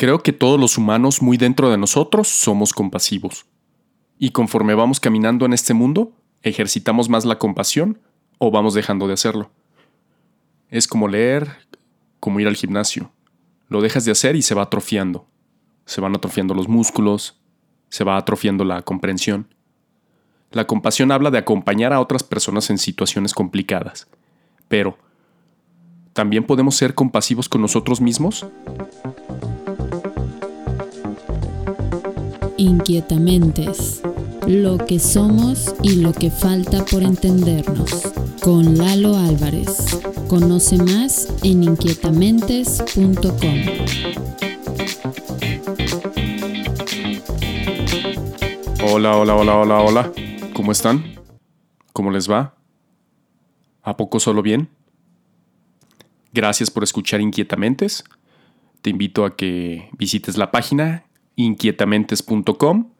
Creo que todos los humanos muy dentro de nosotros somos compasivos. Y conforme vamos caminando en este mundo, ejercitamos más la compasión o vamos dejando de hacerlo. Es como leer, como ir al gimnasio. Lo dejas de hacer y se va atrofiando. Se van atrofiando los músculos, se va atrofiando la comprensión. La compasión habla de acompañar a otras personas en situaciones complicadas. Pero, ¿también podemos ser compasivos con nosotros mismos? Inquietamentes. Lo que somos y lo que falta por entendernos. Con Lalo Álvarez. Conoce más en inquietamentes.com. Hola, hola, hola, hola, hola. ¿Cómo están? ¿Cómo les va? ¿A poco solo bien? Gracias por escuchar Inquietamentes. Te invito a que visites la página inquietamentes.com.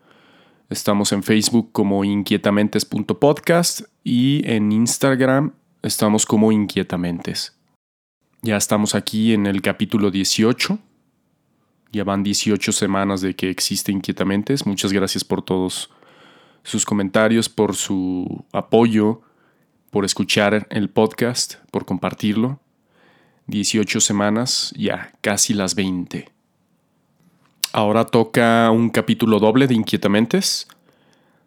Estamos en Facebook como inquietamentes.podcast y en Instagram estamos como inquietamentes. Ya estamos aquí en el capítulo 18. Ya van 18 semanas de que existe Inquietamentes. Muchas gracias por todos sus comentarios, por su apoyo, por escuchar el podcast, por compartirlo. 18 semanas, ya casi las 20. Ahora toca un capítulo doble de Inquietamentes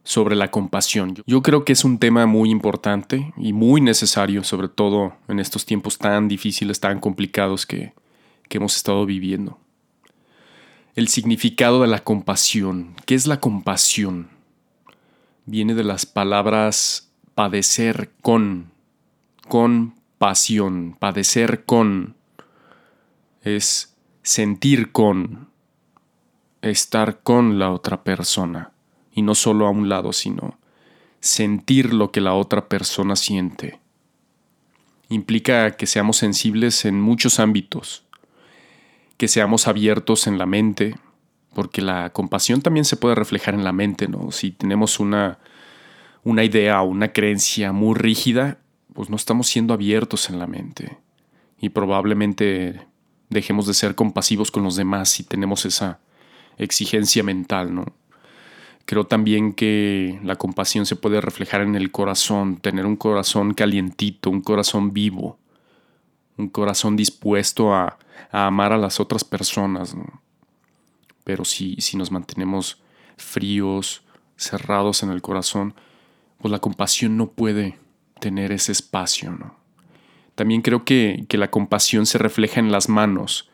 sobre la compasión. Yo creo que es un tema muy importante y muy necesario, sobre todo en estos tiempos tan difíciles, tan complicados que, que hemos estado viviendo. El significado de la compasión. ¿Qué es la compasión? Viene de las palabras padecer con, con pasión, padecer con, es sentir con, estar con la otra persona, y no solo a un lado, sino sentir lo que la otra persona siente. Implica que seamos sensibles en muchos ámbitos, que seamos abiertos en la mente, porque la compasión también se puede reflejar en la mente, ¿no? Si tenemos una, una idea o una creencia muy rígida, pues no estamos siendo abiertos en la mente. Y probablemente dejemos de ser compasivos con los demás si tenemos esa exigencia mental, ¿no? Creo también que la compasión se puede reflejar en el corazón, tener un corazón calientito, un corazón vivo, un corazón dispuesto a, amar a las otras personas. Pero si, si nos mantenemos fríos, cerrados en el corazón, pues la compasión no puede tener ese espacio. ¿no? También creo que, que la compasión se refleja en las manos,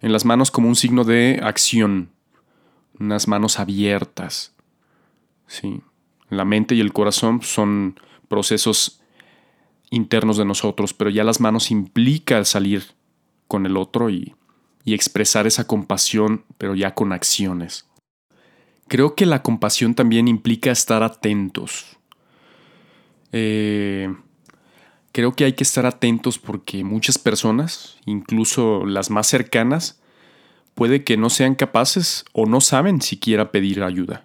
en las manos como un signo de acción, unas manos abiertas. ¿sí? La mente y el corazón son procesos internos de nosotros, pero ya las manos implica salir con el otro y, y expresar esa compasión, pero ya con acciones. Creo que la compasión también implica estar atentos. Eh, creo que hay que estar atentos porque muchas personas, incluso las más cercanas, puede que no sean capaces o no saben siquiera pedir ayuda.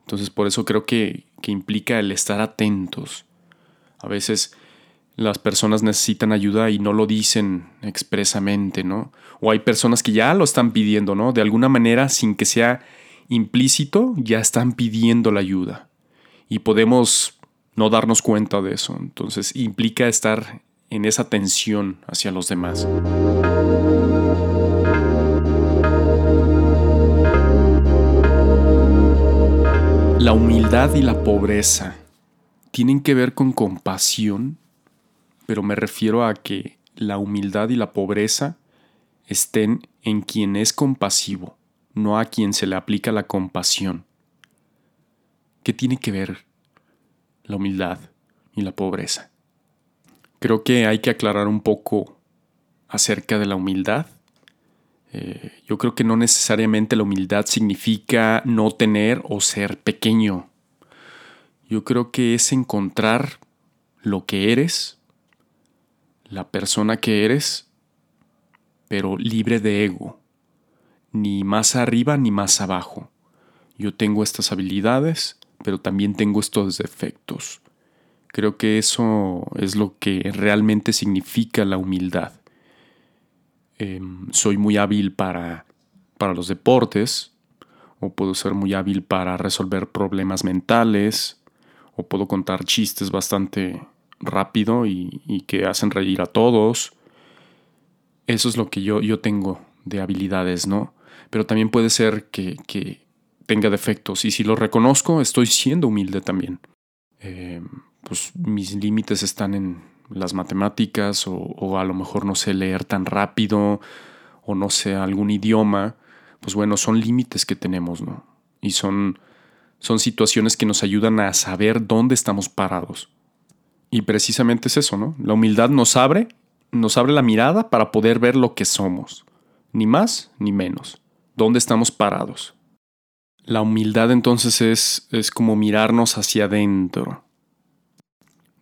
Entonces por eso creo que, implica el estar atentos. A veces las personas necesitan ayuda y no lo dicen expresamente, ¿no? O hay personas que ya lo están pidiendo, ¿no? De alguna manera, sin que sea implícito, ya están pidiendo la ayuda. Y podemos no darnos cuenta de eso. Entonces implica estar en esa tensión hacia los demás. La humildad y la pobreza tienen que ver con compasión, pero me refiero a que la humildad y la pobreza estén en quien es compasivo, no a quien se le aplica la compasión. ¿Qué tiene que ver la humildad y la pobreza? Creo que hay que aclarar un poco acerca de la humildad eh, yo creo que no necesariamente la humildad significa no tener o ser pequeño. Yo creo que es encontrar lo que eres, la persona que eres, pero libre de ego, ni más arriba ni más abajo. Yo tengo estas habilidades, pero también tengo estos defectos. Creo que eso es lo que realmente significa la humildad. Em, soy muy hábil para para los deportes, o puedo ser muy hábil para resolver problemas mentales, o puedo contar chistes bastante rápido y, que hacen reír a todos. Eso es lo que yo, yo tengo de habilidades, ¿no? Pero también puede ser que, tenga defectos y si lo reconozco estoy siendo humilde también. Eh, pues mis límites están en las matemáticas o, a lo mejor no sé leer tan rápido o no sé algún idioma, pues bueno, son límites que tenemos, ¿no? Y son, son situaciones que nos ayudan a saber dónde estamos parados. Y precisamente es eso, ¿no? La humildad nos abre, nos abre la mirada para poder ver lo que somos, ni más ni menos, dónde estamos parados. La humildad entonces es, es como mirarnos hacia adentro.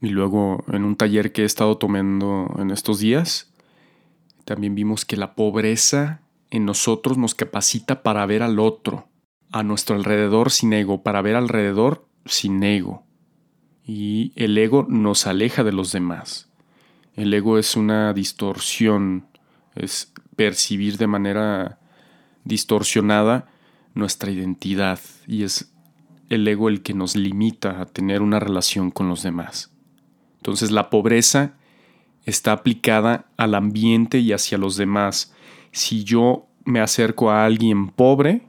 Y luego en un taller que he estado tomando en estos días, también vimos que la pobreza en nosotros nos capacita para ver al otro, a nuestro alrededor sin ego, para ver alrededor sin ego y el ego nos aleja de los demás. El ego es una distorsión, es percibir de manera distorsionada nuestra identidad y es el ego el que nos limita a tener una relación con los demás. Entonces la pobreza está aplicada al ambiente y hacia los demás. Si yo me acerco a alguien pobre,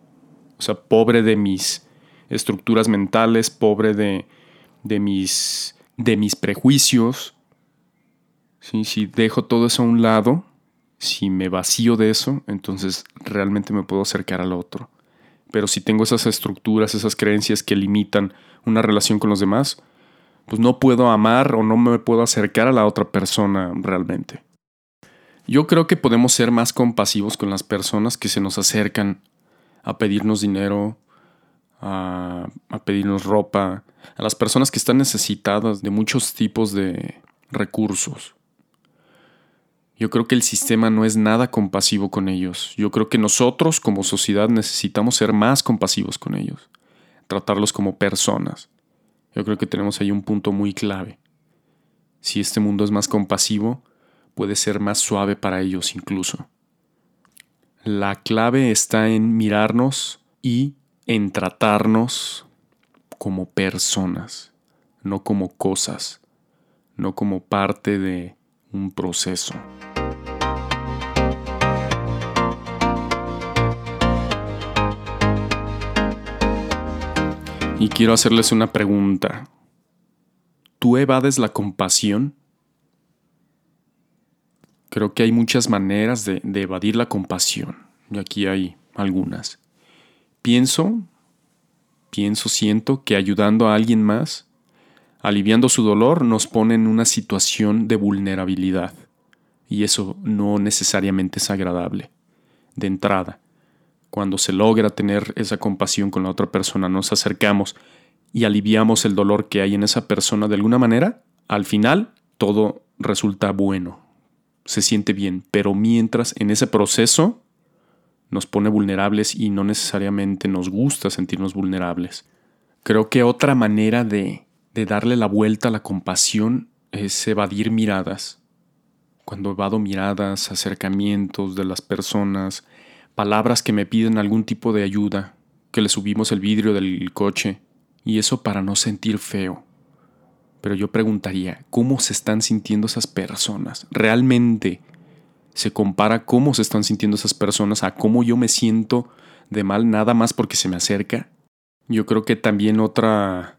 o sea, pobre de mis estructuras mentales, pobre de, de mis, de mis prejuicios, si dejo todo eso a un lado, si me vacío de eso, entonces realmente me puedo acercar al otro. Pero si tengo esas estructuras, esas creencias que limitan una relación con los demás, pues no puedo amar o no me puedo acercar a la otra persona realmente. Yo creo que podemos ser más compasivos con las personas que se nos acercan a pedirnos dinero, a, pedirnos ropa, a las personas que están necesitadas de muchos tipos de recursos. Yo creo que el sistema no es nada compasivo con ellos. Yo creo que nosotros como sociedad necesitamos ser más compasivos con ellos, tratarlos como personas. Yo creo que tenemos ahí un punto muy clave. Si este mundo es más compasivo, puede ser más suave para ellos incluso. La clave está en mirarnos y en tratarnos como personas, no como cosas, no como parte de un proceso. Y quiero hacerles una pregunta. ¿Tú evades la compasión? Creo que hay muchas maneras de, evadir la compasión, y aquí hay algunas. Pienso, pienso, siento que ayudando a alguien más, aliviando su dolor, nos pone en una situación de vulnerabilidad. Y eso no necesariamente es agradable. De entrada, cuando se logra tener esa compasión con la otra persona, nos acercamos y aliviamos el dolor que hay en esa persona de alguna manera, al final todo resulta bueno, se siente bien, pero mientras en ese proceso nos pone vulnerables y no necesariamente nos gusta sentirnos vulnerables. Creo que otra manera de, de darle la vuelta a la compasión es evadir miradas. Cuando evado miradas, acercamientos de las personas, palabras que me piden algún tipo de ayuda, que le subimos el vidrio del coche, y eso para no sentir feo. Pero yo preguntaría, ¿cómo se están sintiendo esas personas? ¿Realmente se compara cómo se están sintiendo esas personas a cómo yo me siento de mal nada más porque se me acerca. Yo creo que también otra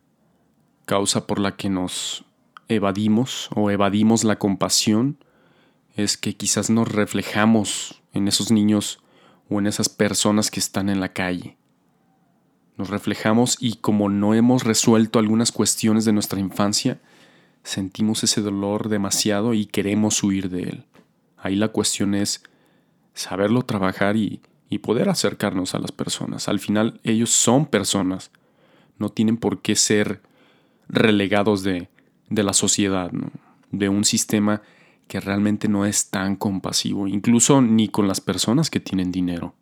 causa por la que nos evadimos o evadimos la compasión es que quizás nos reflejamos en esos niños o en esas personas que están en la calle. Nos reflejamos y como no hemos resuelto algunas cuestiones de nuestra infancia, sentimos ese dolor demasiado y queremos huir de él. Ahí la cuestión es saberlo trabajar y, poder acercarnos a las personas. Al final ellos son personas, no tienen por qué ser relegados de, la sociedad, de un sistema que realmente no es tan compasivo, incluso ni con las personas que tienen dinero.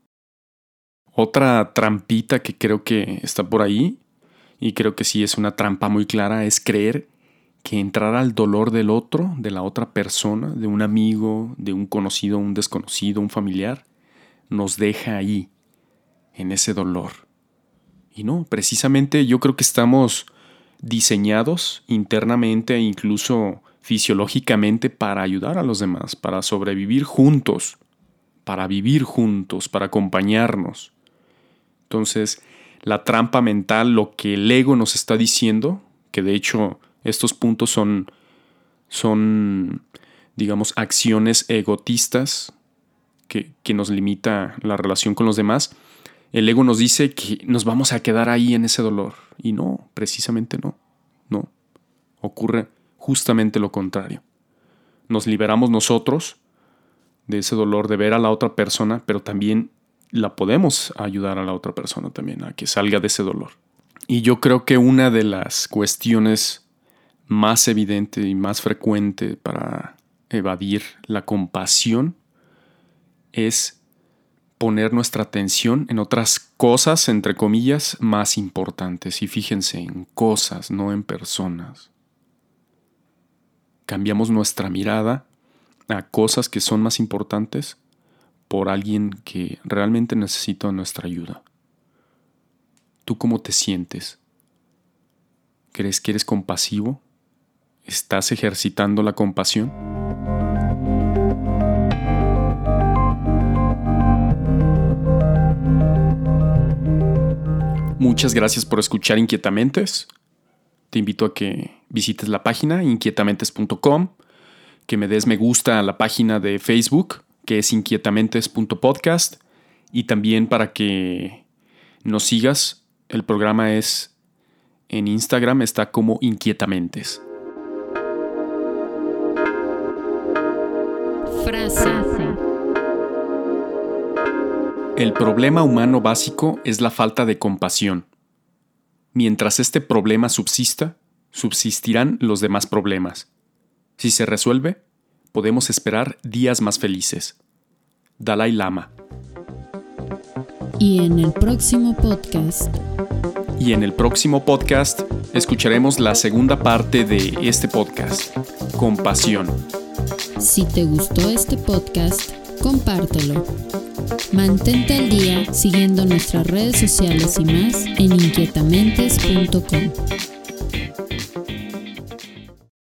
Otra trampita que creo que está por ahí, y creo que sí es una trampa muy clara, es creer que entrar al dolor del otro, de la otra persona, de un amigo, de un conocido, un desconocido, un familiar, nos deja ahí, en ese dolor. Y no, precisamente yo creo que estamos diseñados internamente e incluso fisiológicamente para ayudar a los demás, para sobrevivir juntos, para vivir juntos, para acompañarnos. Entonces, la trampa mental, lo que el ego nos está diciendo, que de hecho estos puntos son, son digamos, acciones egotistas que, que nos limita la relación con los demás, el ego nos dice que nos vamos a quedar ahí en ese dolor. Y no, precisamente no. No. Ocurre justamente lo contrario. Nos liberamos nosotros de ese dolor de ver a la otra persona, pero también la podemos ayudar a la otra persona también a que salga de ese dolor. Y yo creo que una de las cuestiones más evidente y más frecuente para evadir la compasión es poner nuestra atención en otras cosas, entre comillas, más importantes. Y fíjense, en cosas, no en personas. Cambiamos nuestra mirada a cosas que son más importantes por alguien que realmente necesita nuestra ayuda. ¿Tú cómo te sientes? ¿Crees que eres compasivo? ¿Estás ejercitando la compasión? Muchas gracias por escuchar Inquietamentes. Te invito a que visites la página inquietamentes.com, que me des me gusta a la página de Facebook, que es inquietamentes.podcast, y también para que nos sigas. El programa es en Instagram, está como Inquietamentes. Frase. El problema humano básico es la falta de compasión. Mientras este problema subsista, subsistirán los demás problemas. Si se resuelve, podemos esperar días más felices. Dalai Lama. Y en el próximo podcast. Y en el próximo podcast escucharemos la segunda parte de este podcast, Compasión. Si te gustó este podcast, compártelo. Mantente al día siguiendo nuestras redes sociales y más en inquietamentes.com.